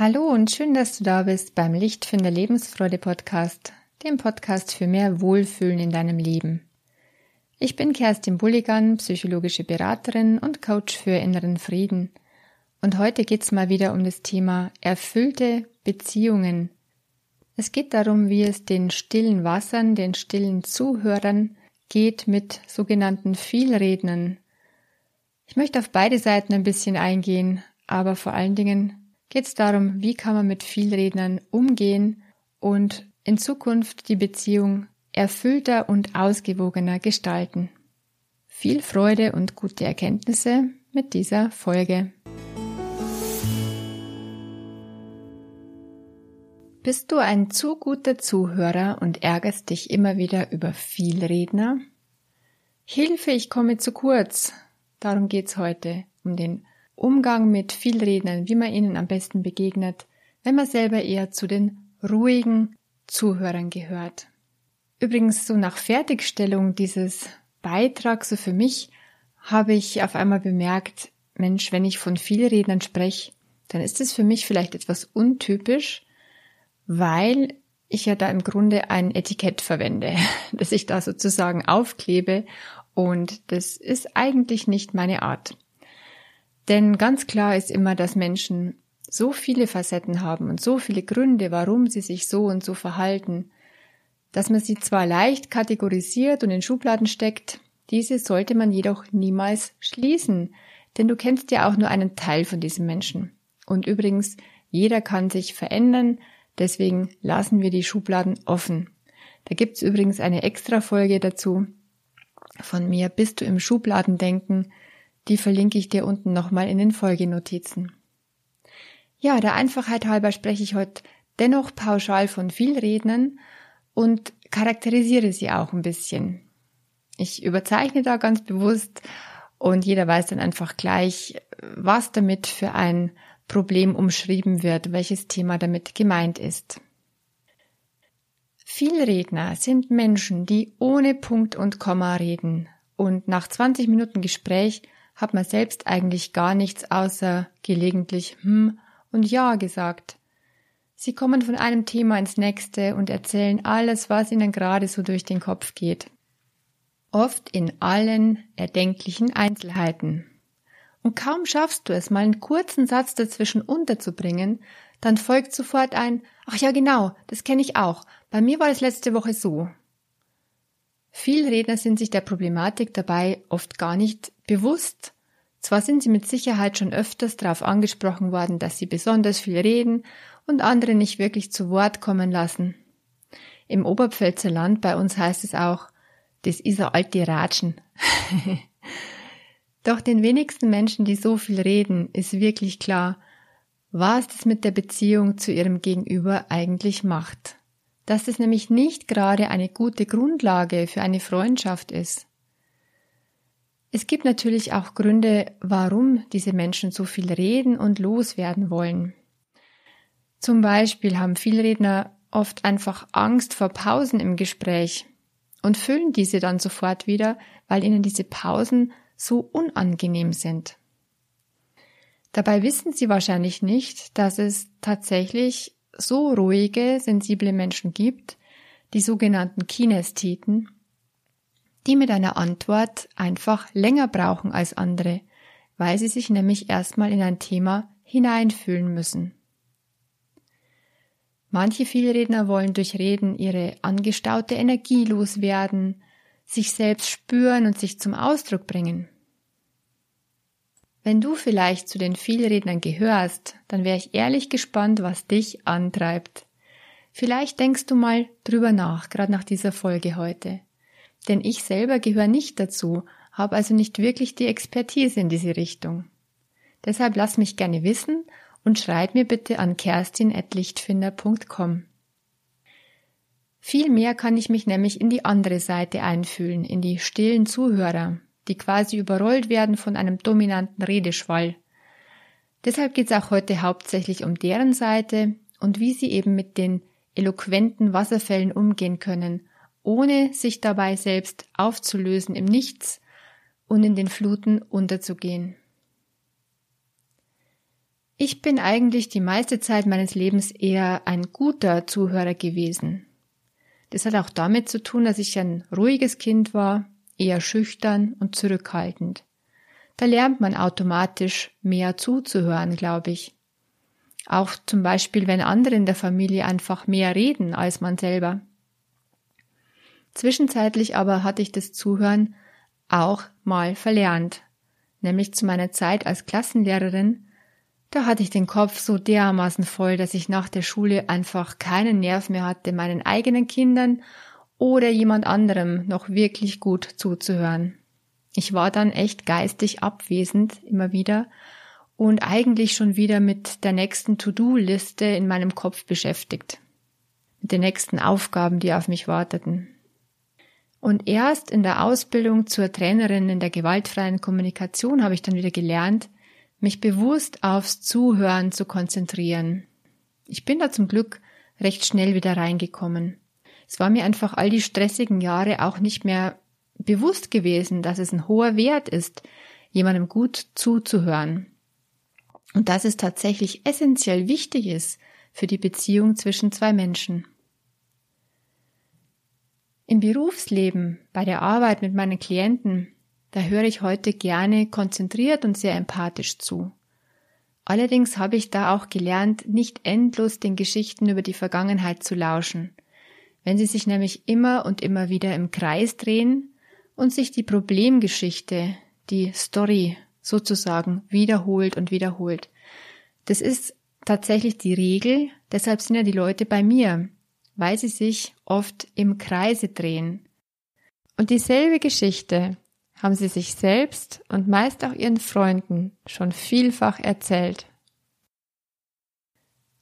Hallo und schön, dass du da bist beim Lichtfinder Lebensfreude Podcast, dem Podcast für mehr Wohlfühlen in deinem Leben. Ich bin Kerstin Bulligan, psychologische Beraterin und Coach für inneren Frieden. Und heute geht's mal wieder um das Thema erfüllte Beziehungen. Es geht darum, wie es den stillen Wassern, den stillen Zuhörern geht mit sogenannten Vielrednern. Ich möchte auf beide Seiten ein bisschen eingehen, aber vor allen Dingen geht es darum, wie kann man mit Vielrednern umgehen und in Zukunft die Beziehung erfüllter und ausgewogener gestalten. Viel Freude und gute Erkenntnisse mit dieser Folge. Bist du ein zu guter Zuhörer und ärgerst dich immer wieder über Vielredner? Hilfe, ich komme zu kurz. Darum geht's heute, um den Umgang mit Vielrednern, wie man ihnen am besten begegnet, wenn man selber eher zu den ruhigen Zuhörern gehört. Übrigens, so nach Fertigstellung dieses Beitrags, so für mich, habe ich auf einmal bemerkt, Mensch, wenn ich von Vielrednern spreche, dann ist es für mich vielleicht etwas untypisch, weil ich ja da im Grunde ein Etikett verwende, das ich da sozusagen aufklebe und das ist eigentlich nicht meine Art. Denn ganz klar ist immer, dass Menschen so viele Facetten haben und so viele Gründe, warum sie sich so und so verhalten, dass man sie zwar leicht kategorisiert und in Schubladen steckt, diese sollte man jedoch niemals schließen, denn du kennst ja auch nur einen Teil von diesem Menschen. Und übrigens, jeder kann sich verändern, deswegen lassen wir die Schubladen offen. Da gibt's übrigens eine extra Folge dazu von mir, bist du im Schubladendenken, die verlinke ich dir unten nochmal in den Folgenotizen. Ja, der Einfachheit halber spreche ich heute dennoch pauschal von Vielrednern und charakterisiere sie auch ein bisschen. Ich überzeichne da ganz bewusst und jeder weiß dann einfach gleich, was damit für ein Problem umschrieben wird, welches Thema damit gemeint ist. Vielredner sind Menschen, die ohne Punkt und Komma reden und nach 20 Minuten Gespräch hat man selbst eigentlich gar nichts außer gelegentlich hm und ja gesagt. Sie kommen von einem Thema ins nächste und erzählen alles, was ihnen gerade so durch den Kopf geht. Oft in allen erdenklichen Einzelheiten. Und kaum schaffst du es, mal einen kurzen Satz dazwischen unterzubringen, dann folgt sofort ein Ach ja, genau, das kenne ich auch. Bei mir war es letzte Woche so. Redner sind sich der Problematik dabei oft gar nicht bewusst. Zwar sind sie mit Sicherheit schon öfters darauf angesprochen worden, dass sie besonders viel reden und andere nicht wirklich zu Wort kommen lassen. Im Oberpfälzer Land bei uns heißt es auch, das ist ein alte Ratschen. Doch den wenigsten Menschen, die so viel reden, ist wirklich klar, was das mit der Beziehung zu ihrem Gegenüber eigentlich macht dass es nämlich nicht gerade eine gute Grundlage für eine Freundschaft ist. Es gibt natürlich auch Gründe, warum diese Menschen so viel reden und loswerden wollen. Zum Beispiel haben Vielredner oft einfach Angst vor Pausen im Gespräch und füllen diese dann sofort wieder, weil ihnen diese Pausen so unangenehm sind. Dabei wissen sie wahrscheinlich nicht, dass es tatsächlich so ruhige, sensible Menschen gibt, die sogenannten Kinästheten, die mit einer Antwort einfach länger brauchen als andere, weil sie sich nämlich erstmal in ein Thema hineinfühlen müssen. Manche Vielredner wollen durch Reden ihre angestaute Energie loswerden, sich selbst spüren und sich zum Ausdruck bringen. Wenn du vielleicht zu den Vielrednern gehörst, dann wäre ich ehrlich gespannt, was dich antreibt. Vielleicht denkst du mal drüber nach, gerade nach dieser Folge heute. Denn ich selber gehöre nicht dazu, habe also nicht wirklich die Expertise in diese Richtung. Deshalb lass mich gerne wissen und schreib mir bitte an kerstin.lichtfinder.com. Viel mehr kann ich mich nämlich in die andere Seite einfühlen, in die stillen Zuhörer, die quasi überrollt werden von einem dominanten Redeschwall. Deshalb geht es auch heute hauptsächlich um deren Seite und wie sie eben mit den eloquenten Wasserfällen umgehen können, ohne sich dabei selbst aufzulösen im Nichts und in den Fluten unterzugehen. Ich bin eigentlich die meiste Zeit meines Lebens eher ein guter Zuhörer gewesen. Das hat auch damit zu tun, dass ich ein ruhiges Kind war, eher schüchtern und zurückhaltend. Da lernt man automatisch mehr zuzuhören, glaube ich. Auch zum Beispiel, wenn andere in der Familie einfach mehr reden als man selber. Zwischenzeitlich aber hatte ich das Zuhören auch mal verlernt, nämlich zu meiner Zeit als Klassenlehrerin da hatte ich den Kopf so dermaßen voll, dass ich nach der Schule einfach keinen Nerv mehr hatte, meinen eigenen Kindern oder jemand anderem noch wirklich gut zuzuhören. Ich war dann echt geistig abwesend immer wieder und eigentlich schon wieder mit der nächsten To-Do-Liste in meinem Kopf beschäftigt. Mit den nächsten Aufgaben, die auf mich warteten. Und erst in der Ausbildung zur Trainerin in der gewaltfreien Kommunikation habe ich dann wieder gelernt, mich bewusst aufs Zuhören zu konzentrieren. Ich bin da zum Glück recht schnell wieder reingekommen. Es war mir einfach all die stressigen Jahre auch nicht mehr bewusst gewesen, dass es ein hoher Wert ist, jemandem gut zuzuhören. Und dass es tatsächlich essentiell wichtig ist für die Beziehung zwischen zwei Menschen. Im Berufsleben, bei der Arbeit mit meinen Klienten, da höre ich heute gerne konzentriert und sehr empathisch zu. Allerdings habe ich da auch gelernt, nicht endlos den Geschichten über die Vergangenheit zu lauschen. Wenn sie sich nämlich immer und immer wieder im Kreis drehen und sich die Problemgeschichte, die Story sozusagen wiederholt und wiederholt. Das ist tatsächlich die Regel, deshalb sind ja die Leute bei mir, weil sie sich oft im Kreise drehen. Und dieselbe Geschichte haben sie sich selbst und meist auch ihren Freunden schon vielfach erzählt.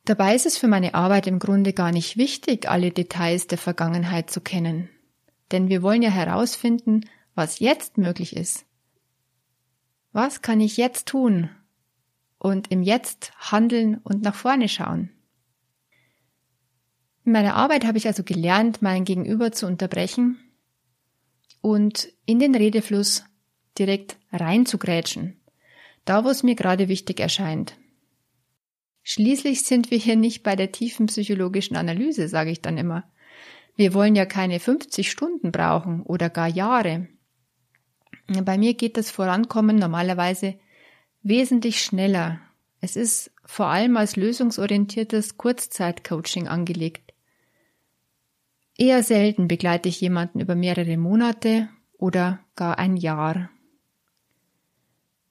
Dabei ist es für meine Arbeit im Grunde gar nicht wichtig, alle Details der Vergangenheit zu kennen. Denn wir wollen ja herausfinden, was jetzt möglich ist. Was kann ich jetzt tun? Und im Jetzt handeln und nach vorne schauen. In meiner Arbeit habe ich also gelernt, mein Gegenüber zu unterbrechen und in den Redefluss direkt reinzugrätschen, da wo es mir gerade wichtig erscheint. Schließlich sind wir hier nicht bei der tiefen psychologischen Analyse, sage ich dann immer. Wir wollen ja keine 50 Stunden brauchen oder gar Jahre. Bei mir geht das Vorankommen normalerweise wesentlich schneller. Es ist vor allem als lösungsorientiertes Kurzzeitcoaching angelegt. Eher selten begleite ich jemanden über mehrere Monate oder gar ein Jahr.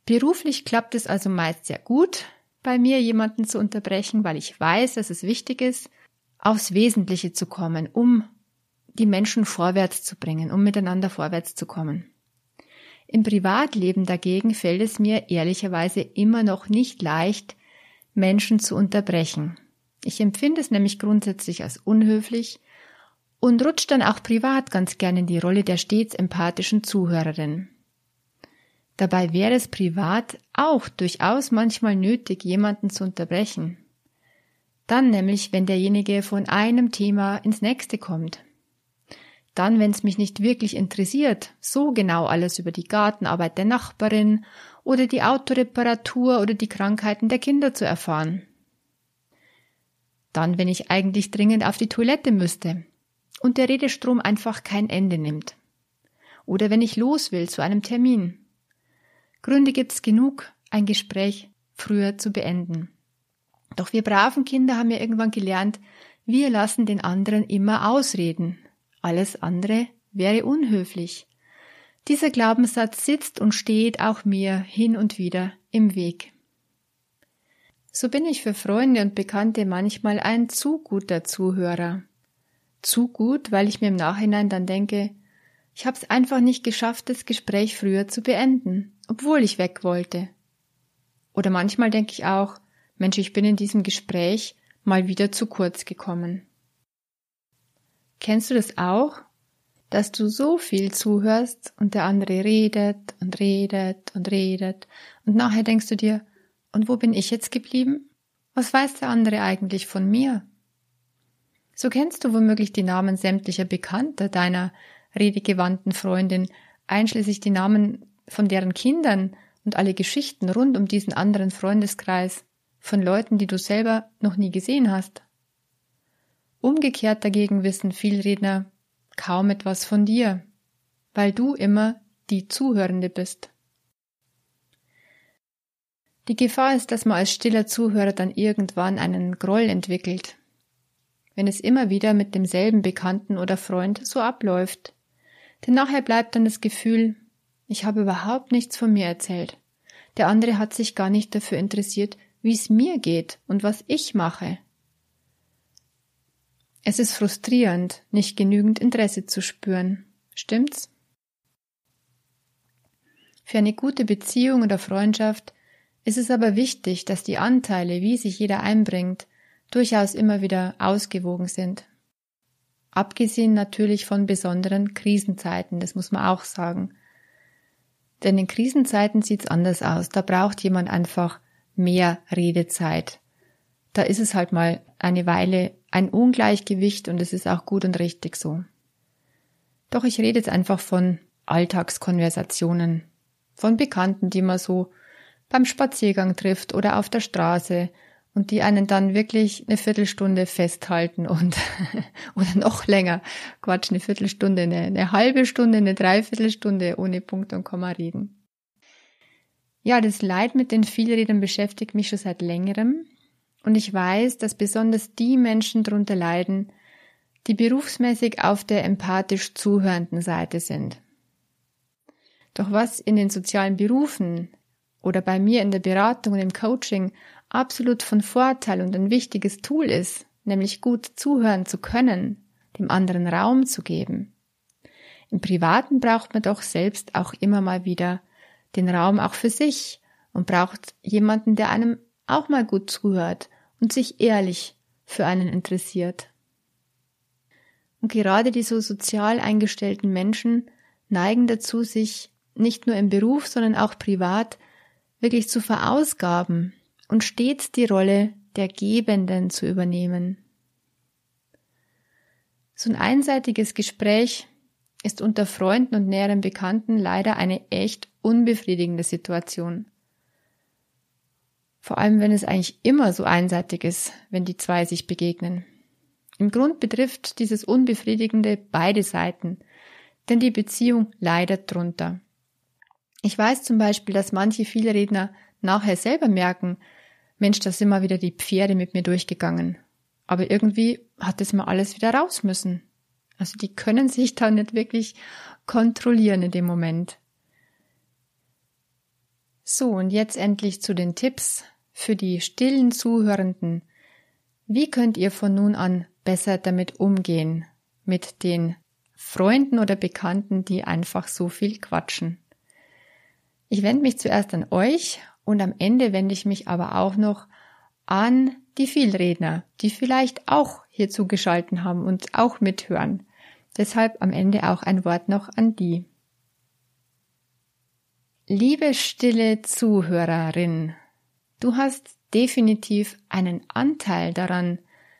Beruflich klappt es also meist sehr gut, bei mir jemanden zu unterbrechen, weil ich weiß, dass es wichtig ist, aufs Wesentliche zu kommen, um die Menschen vorwärts zu bringen, um miteinander vorwärts zu kommen. Im Privatleben dagegen fällt es mir ehrlicherweise immer noch nicht leicht, Menschen zu unterbrechen. Ich empfinde es nämlich grundsätzlich als unhöflich, und rutscht dann auch privat ganz gern in die Rolle der stets empathischen Zuhörerin. Dabei wäre es privat auch durchaus manchmal nötig, jemanden zu unterbrechen. Dann nämlich, wenn derjenige von einem Thema ins nächste kommt. Dann, wenn es mich nicht wirklich interessiert, so genau alles über die Gartenarbeit der Nachbarin oder die Autoreparatur oder die Krankheiten der Kinder zu erfahren. Dann, wenn ich eigentlich dringend auf die Toilette müsste und der Redestrom einfach kein Ende nimmt. Oder wenn ich los will zu einem Termin. Gründe gibt's genug, ein Gespräch früher zu beenden. Doch wir braven Kinder haben ja irgendwann gelernt, wir lassen den anderen immer ausreden. Alles andere wäre unhöflich. Dieser Glaubenssatz sitzt und steht auch mir hin und wieder im Weg. So bin ich für Freunde und Bekannte manchmal ein zu guter Zuhörer zu gut, weil ich mir im Nachhinein dann denke, ich habe es einfach nicht geschafft, das Gespräch früher zu beenden, obwohl ich weg wollte. Oder manchmal denke ich auch, Mensch, ich bin in diesem Gespräch mal wieder zu kurz gekommen. Kennst du das auch? Dass du so viel zuhörst und der andere redet und redet und redet und nachher denkst du dir, und wo bin ich jetzt geblieben? Was weiß der andere eigentlich von mir? So kennst du womöglich die Namen sämtlicher Bekannter deiner redegewandten Freundin, einschließlich die Namen von deren Kindern und alle Geschichten rund um diesen anderen Freundeskreis, von Leuten, die du selber noch nie gesehen hast. Umgekehrt dagegen wissen Vielredner kaum etwas von dir, weil du immer die Zuhörende bist. Die Gefahr ist, dass man als stiller Zuhörer dann irgendwann einen Groll entwickelt, wenn es immer wieder mit demselben Bekannten oder Freund so abläuft. Denn nachher bleibt dann das Gefühl, ich habe überhaupt nichts von mir erzählt. Der andere hat sich gar nicht dafür interessiert, wie es mir geht und was ich mache. Es ist frustrierend, nicht genügend Interesse zu spüren. Stimmt's? Für eine gute Beziehung oder Freundschaft ist es aber wichtig, dass die Anteile, wie sich jeder einbringt, durchaus immer wieder ausgewogen sind. Abgesehen natürlich von besonderen Krisenzeiten, das muss man auch sagen. Denn in Krisenzeiten sieht's anders aus. Da braucht jemand einfach mehr Redezeit. Da ist es halt mal eine Weile ein Ungleichgewicht und es ist auch gut und richtig so. Doch ich rede jetzt einfach von Alltagskonversationen, von Bekannten, die man so beim Spaziergang trifft oder auf der Straße und die einen dann wirklich eine Viertelstunde festhalten und oder noch länger, Quatsch, eine Viertelstunde, eine, eine halbe Stunde, eine Dreiviertelstunde ohne Punkt und Komma reden. Ja, das Leid mit den Vielredern beschäftigt mich schon seit längerem und ich weiß, dass besonders die Menschen darunter leiden, die berufsmäßig auf der empathisch zuhörenden Seite sind. Doch was in den sozialen Berufen oder bei mir in der Beratung und im Coaching absolut von Vorteil und ein wichtiges Tool ist, nämlich gut zuhören zu können, dem anderen Raum zu geben. Im Privaten braucht man doch selbst auch immer mal wieder den Raum auch für sich und braucht jemanden, der einem auch mal gut zuhört und sich ehrlich für einen interessiert. Und gerade die so sozial eingestellten Menschen neigen dazu, sich nicht nur im Beruf, sondern auch privat wirklich zu verausgaben und stets die Rolle der Gebenden zu übernehmen. So ein einseitiges Gespräch ist unter Freunden und näheren Bekannten leider eine echt unbefriedigende Situation. Vor allem, wenn es eigentlich immer so einseitig ist, wenn die zwei sich begegnen. Im Grund betrifft dieses Unbefriedigende beide Seiten, denn die Beziehung leidet drunter. Ich weiß zum Beispiel, dass manche viele Redner nachher selber merken, Mensch, da sind mal wieder die Pferde mit mir durchgegangen. Aber irgendwie hat es mal alles wieder raus müssen. Also die können sich da nicht wirklich kontrollieren in dem Moment. So, und jetzt endlich zu den Tipps für die stillen Zuhörenden. Wie könnt ihr von nun an besser damit umgehen? Mit den Freunden oder Bekannten, die einfach so viel quatschen. Ich wende mich zuerst an euch und am Ende wende ich mich aber auch noch an die Vielredner, die vielleicht auch hier zugeschalten haben und auch mithören. Deshalb am Ende auch ein Wort noch an die. Liebe stille Zuhörerin, du hast definitiv einen Anteil daran,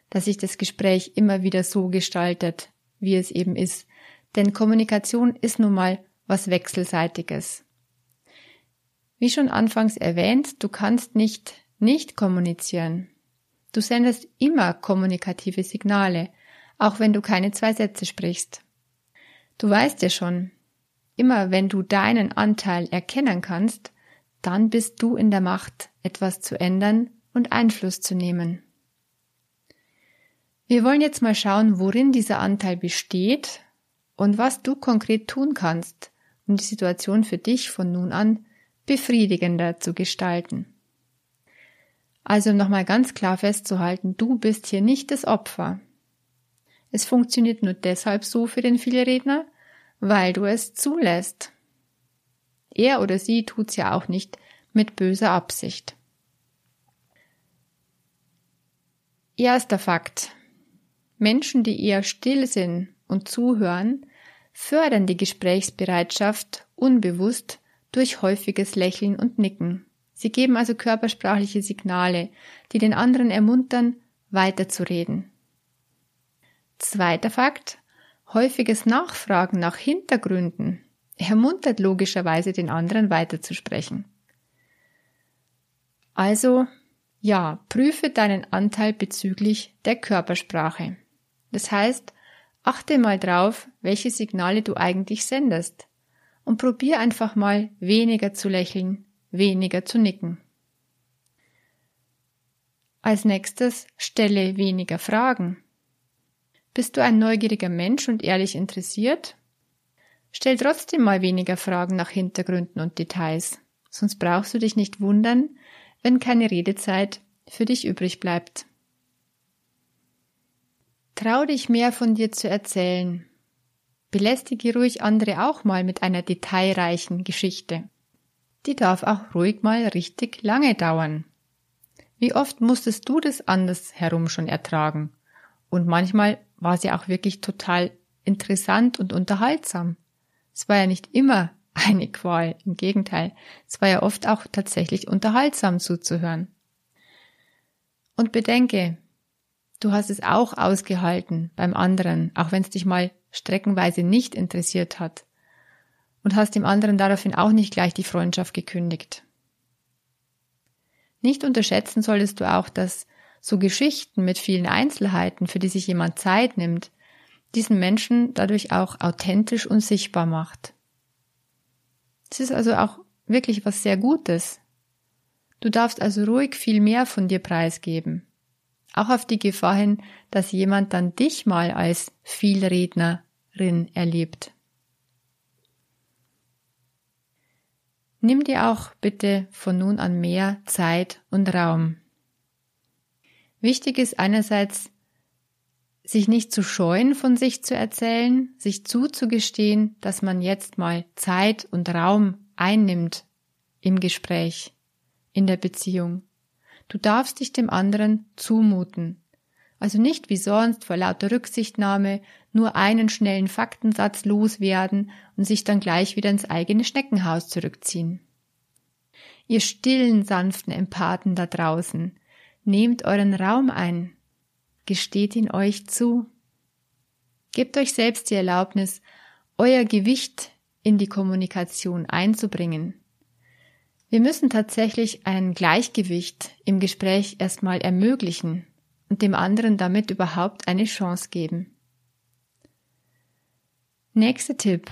dass sich das Gespräch immer wieder so gestaltet, wie es eben ist. Denn Kommunikation ist nun mal was Wechselseitiges. Wie schon anfangs erwähnt, du kannst nicht nicht kommunizieren. Du sendest immer kommunikative Signale, auch wenn du keine zwei Sätze sprichst. Du weißt ja schon, immer wenn du deinen Anteil erkennen kannst, dann bist du in der Macht, etwas zu ändern und Einfluss zu nehmen. Wir wollen jetzt mal schauen, worin dieser Anteil besteht und was du konkret tun kannst, um die Situation für dich von nun an befriedigender zu gestalten. Also nochmal ganz klar festzuhalten, du bist hier nicht das Opfer. Es funktioniert nur deshalb so für den Vielredner, weil du es zulässt. Er oder sie tut's ja auch nicht mit böser Absicht. Erster Fakt. Menschen, die eher still sind und zuhören, fördern die Gesprächsbereitschaft unbewusst durch häufiges Lächeln und Nicken. Sie geben also körpersprachliche Signale, die den anderen ermuntern, weiterzureden. Zweiter Fakt. Häufiges Nachfragen nach Hintergründen ermuntert logischerweise den anderen weiterzusprechen. Also Ja, prüfe deinen Anteil bezüglich der Körpersprache. Das heißt, achte mal drauf, welche Signale du eigentlich sendest und probier einfach mal weniger zu lächeln, weniger zu nicken. Als nächstes stelle weniger Fragen. Bist du ein neugieriger Mensch und ehrlich interessiert? Stell trotzdem mal weniger Fragen nach Hintergründen und Details, sonst brauchst du dich nicht wundern, wenn keine Redezeit für dich übrig bleibt. Trau dich mehr von dir zu erzählen. Belästige ruhig andere auch mal mit einer detailreichen Geschichte. Die darf auch ruhig mal richtig lange dauern. Wie oft musstest du das anders herum schon ertragen? Und manchmal war sie auch wirklich total interessant und unterhaltsam. Es war ja nicht immer eine Qual, im Gegenteil, es war ja oft auch tatsächlich unterhaltsam zuzuhören. Und bedenke, du hast es auch ausgehalten beim anderen, auch wenn es dich mal streckenweise nicht interessiert hat, und hast dem anderen daraufhin auch nicht gleich die Freundschaft gekündigt. Nicht unterschätzen solltest du auch, dass so Geschichten mit vielen Einzelheiten, für die sich jemand Zeit nimmt, diesen Menschen dadurch auch authentisch und sichtbar macht. Es ist also auch wirklich was sehr Gutes. Du darfst also ruhig viel mehr von dir preisgeben. Auch auf die Gefahr hin, dass jemand dann dich mal als Vielrednerin erlebt. Nimm dir auch bitte von nun an mehr Zeit und Raum. Wichtig ist einerseits, sich nicht zu scheuen, von sich zu erzählen, sich zuzugestehen, dass man jetzt mal Zeit und Raum einnimmt im Gespräch, in der Beziehung. Du darfst dich dem anderen zumuten. Also nicht wie sonst vor lauter Rücksichtnahme nur einen schnellen Faktensatz loswerden und sich dann gleich wieder ins eigene Schneckenhaus zurückziehen. Ihr stillen, sanften Empathen da draußen, nehmt euren Raum ein, gesteht ihn euch zu. Gebt euch selbst die Erlaubnis, euer Gewicht in die Kommunikation einzubringen. Wir müssen tatsächlich ein Gleichgewicht im Gespräch erstmal ermöglichen und dem anderen damit überhaupt eine Chance geben. Nächster Tipp.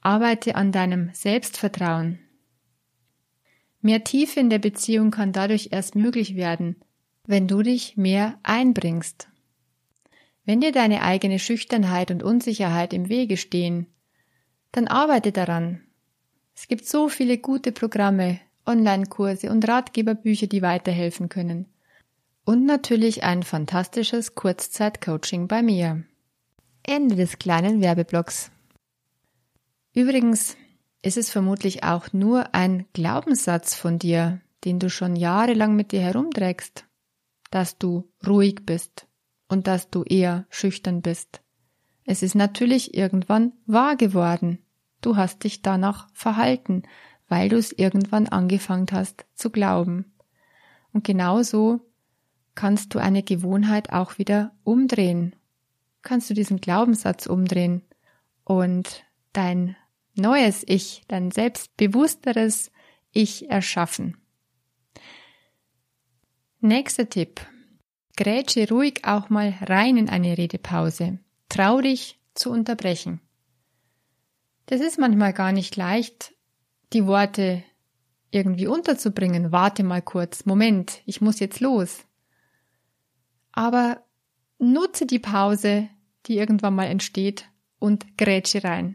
Arbeite an deinem Selbstvertrauen. Mehr Tiefe in der Beziehung kann dadurch erst möglich werden, wenn du dich mehr einbringst. Wenn dir deine eigene Schüchternheit und Unsicherheit im Wege stehen, dann arbeite daran. Es gibt so viele gute Programme, Online-Kurse und Ratgeberbücher, die weiterhelfen können. Und natürlich ein fantastisches Kurzzeit-Coaching bei mir. Ende des kleinen Werbeblocks. Übrigens ist es vermutlich auch nur ein Glaubenssatz von dir, den du schon jahrelang mit dir herumträgst dass du ruhig bist und dass du eher schüchtern bist. Es ist natürlich irgendwann wahr geworden. Du hast dich danach verhalten, weil du es irgendwann angefangen hast zu glauben. Und genauso kannst du eine Gewohnheit auch wieder umdrehen. Kannst du diesen Glaubenssatz umdrehen und dein neues Ich, dein selbstbewussteres Ich erschaffen. Nächster Tipp. Grätsche ruhig auch mal rein in eine Redepause. Trau dich zu unterbrechen. Das ist manchmal gar nicht leicht, die Worte irgendwie unterzubringen. Warte mal kurz. Moment, ich muss jetzt los. Aber nutze die Pause, die irgendwann mal entsteht, und grätsche rein.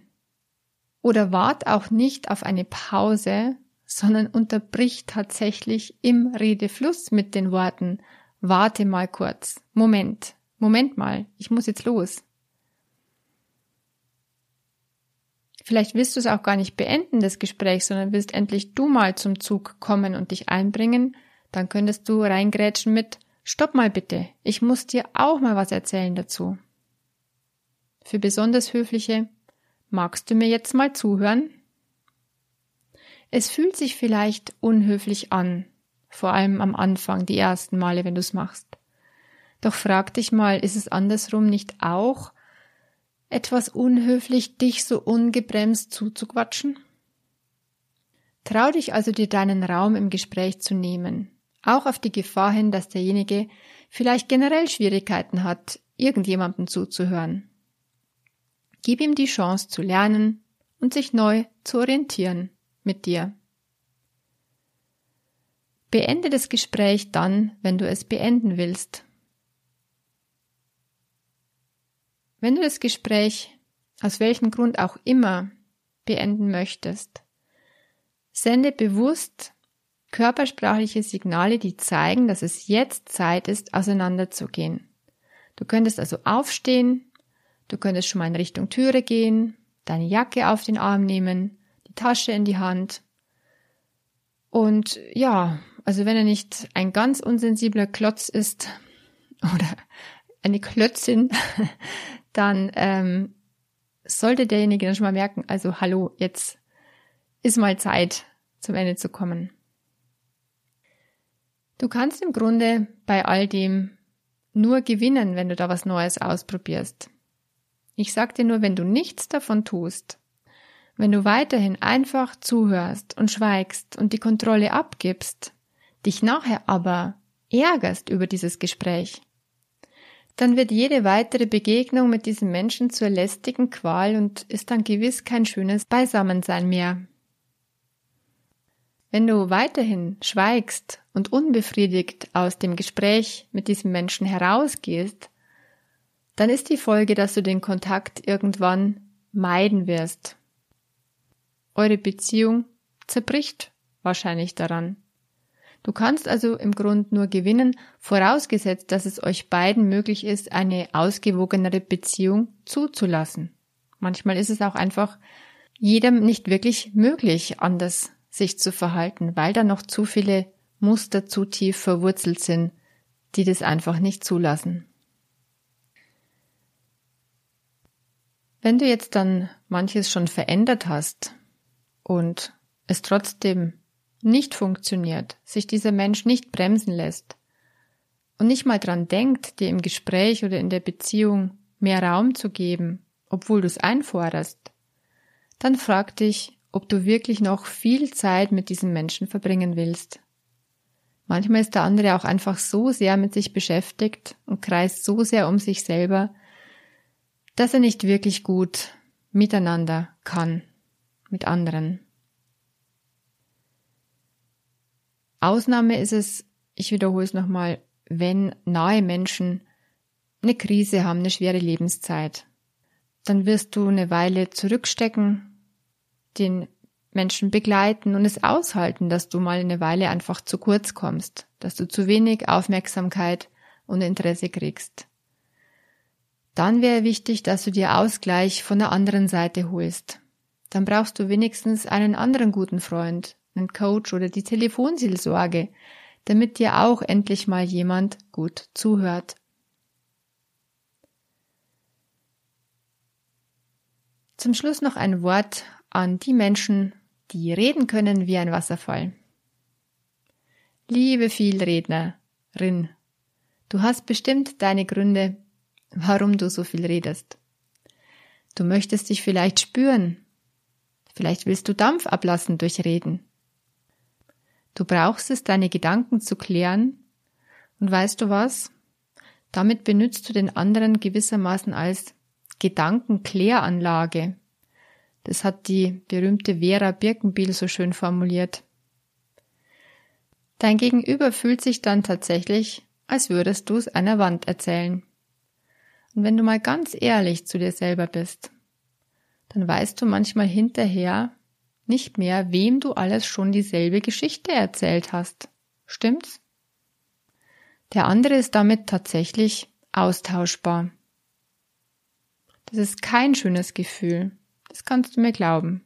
Oder wart auch nicht auf eine Pause, sondern unterbricht tatsächlich im Redefluss mit den Worten Warte mal kurz. Moment. Moment mal. Ich muss jetzt los. Vielleicht willst du es auch gar nicht beenden, das Gespräch, sondern willst endlich du mal zum Zug kommen und dich einbringen. Dann könntest du reingrätschen mit Stopp mal bitte. Ich muss dir auch mal was erzählen dazu. Für besonders höfliche Magst du mir jetzt mal zuhören? Es fühlt sich vielleicht unhöflich an, vor allem am Anfang, die ersten Male, wenn du es machst. Doch frag dich mal, ist es andersrum nicht auch etwas unhöflich, dich so ungebremst zuzuquatschen? Trau dich also, dir deinen Raum im Gespräch zu nehmen, Auch auf die Gefahr hin, dass derjenige vielleicht generell Schwierigkeiten hat, irgendjemandem zuzuhören. Gib ihm die Chance zu lernen und sich neu zu orientieren mit dir. Beende das Gespräch dann, wenn du es beenden willst. Wenn du das Gespräch aus welchem Grund auch immer beenden möchtest, sende bewusst körpersprachliche Signale, die zeigen, dass es jetzt Zeit ist, auseinanderzugehen. Du könntest also aufstehen, du könntest schon mal in Richtung Türe gehen, deine Jacke auf den Arm nehmen, die Tasche in die Hand. Und ja, also wenn er nicht ein ganz unsensibler Klotz ist oder eine Klötzin, dann ähm, sollte derjenige dann schon mal merken, also hallo, jetzt ist mal Zeit, zum Ende zu kommen. Du kannst im Grunde bei all dem nur gewinnen, wenn du da was Neues ausprobierst. Ich sag dir nur, wenn du nichts davon tust, wenn du weiterhin einfach zuhörst und schweigst und die Kontrolle abgibst, dich nachher aber ärgerst über dieses Gespräch, dann wird jede weitere Begegnung mit diesem Menschen zur lästigen Qual und ist dann gewiss kein schönes Beisammensein mehr. Wenn du weiterhin schweigst und unbefriedigt aus dem Gespräch mit diesem Menschen herausgehst, dann ist die Folge, dass du den Kontakt irgendwann meiden wirst. Eure Beziehung zerbricht wahrscheinlich daran. Du kannst also im Grund nur gewinnen, vorausgesetzt, dass es euch beiden möglich ist, eine ausgewogenere Beziehung zuzulassen. Manchmal ist es auch einfach jedem nicht wirklich möglich, anders sich zu verhalten, weil da noch zu viele Muster zu tief verwurzelt sind, die das einfach nicht zulassen. Wenn du jetzt dann manches schon verändert hast und es trotzdem nicht funktioniert, sich dieser Mensch nicht bremsen lässt und nicht mal dran denkt, dir im Gespräch oder in der Beziehung mehr Raum zu geben, obwohl du es einforderst, dann frag dich, ob du wirklich noch viel Zeit mit diesem Menschen verbringen willst. Manchmal ist der andere auch einfach so sehr mit sich beschäftigt und kreist so sehr um sich selber, dass er nicht wirklich gut miteinander kann, mit anderen. Ausnahme ist es, ich wiederhole es nochmal, wenn nahe Menschen eine Krise haben, eine schwere Lebenszeit. Dann wirst du eine Weile zurückstecken, den Menschen begleiten und es aushalten, dass du mal eine Weile einfach zu kurz kommst, dass du zu wenig Aufmerksamkeit und Interesse kriegst. Dann wäre wichtig, dass du dir Ausgleich von der anderen Seite holst. Dann brauchst du wenigstens einen anderen guten Freund, einen Coach oder die Telefonseelsorge, damit dir auch endlich mal jemand gut zuhört. Zum Schluss noch ein Wort an die Menschen, die reden können wie ein Wasserfall. Liebe Vielrednerin, du hast bestimmt deine Gründe, warum du so viel redest. Du möchtest dich vielleicht spüren. Vielleicht willst du Dampf ablassen durch Reden. Du brauchst es, deine Gedanken zu klären. Und weißt du was? Damit benutzt du den anderen gewissermaßen als Gedankenkläranlage. Das hat die berühmte Vera Birkenbiel so schön formuliert. Dein Gegenüber fühlt sich dann tatsächlich, als würdest du es einer Wand erzählen. Und wenn du mal ganz ehrlich zu dir selber bist, dann weißt du manchmal hinterher, nicht mehr, wem du alles schon dieselbe Geschichte erzählt hast. Stimmt's? Der andere ist damit tatsächlich austauschbar. Das ist kein schönes Gefühl. Das kannst du mir glauben.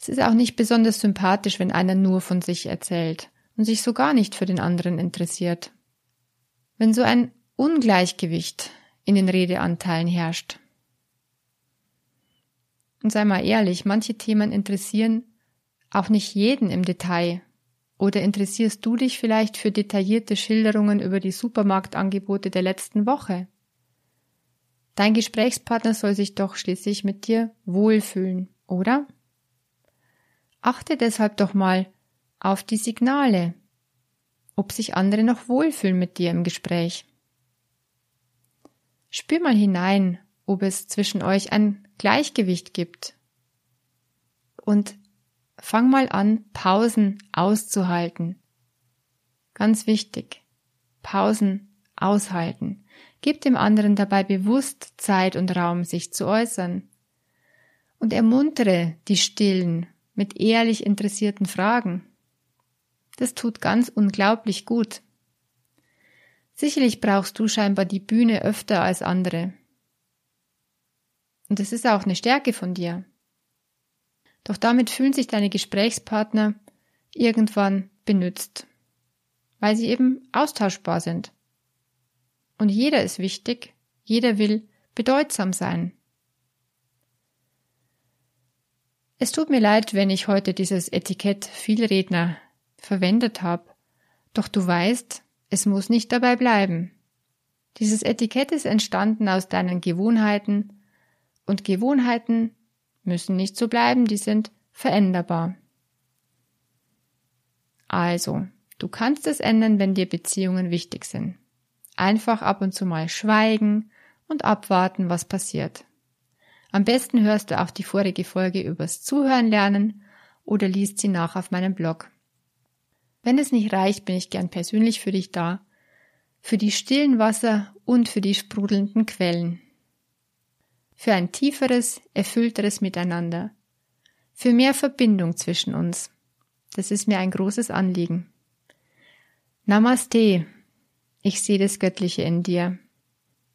Es ist auch nicht besonders sympathisch, wenn einer nur von sich erzählt und sich so gar nicht für den anderen interessiert. Wenn so ein Ungleichgewicht in den Redeanteilen herrscht, und sei mal ehrlich, manche Themen interessieren auch nicht jeden im Detail. Oder interessierst du dich vielleicht für detaillierte Schilderungen über die Supermarktangebote der letzten Woche? Dein Gesprächspartner soll sich doch schließlich mit dir wohlfühlen, oder? Achte deshalb doch mal auf die Signale, ob sich andere noch wohlfühlen mit dir im Gespräch. Spür mal hinein, ob es zwischen euch ein Gleichgewicht gibt. Und fang mal an, Pausen auszuhalten. Ganz wichtig. Pausen aushalten. Gib dem anderen dabei bewusst Zeit und Raum, sich zu äußern. Und ermuntere die Stillen mit ehrlich interessierten Fragen. Das tut ganz unglaublich gut. Sicherlich brauchst du scheinbar die Bühne öfter als andere. Und es ist auch eine Stärke von dir. Doch damit fühlen sich deine Gesprächspartner irgendwann benützt, weil sie eben austauschbar sind. Und jeder ist wichtig, jeder will bedeutsam sein. Es tut mir leid, wenn ich heute dieses Etikett Vielredner verwendet habe, doch du weißt, es muss nicht dabei bleiben. Dieses Etikett ist entstanden aus deinen Gewohnheiten und Gewohnheiten müssen nicht so bleiben, die sind veränderbar. Also, du kannst es ändern, wenn dir Beziehungen wichtig sind. Einfach ab und zu mal schweigen und abwarten, was passiert. Am besten hörst du auch die vorige Folge übers Zuhören lernen oder liest sie nach auf meinem Blog. Wenn es nicht reicht, bin ich gern persönlich für dich da, für die stillen Wasser und für die sprudelnden Quellen für ein tieferes, erfüllteres Miteinander, für mehr Verbindung zwischen uns. Das ist mir ein großes Anliegen. Namaste. Ich sehe das Göttliche in dir.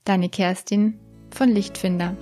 Deine Kerstin von Lichtfinder.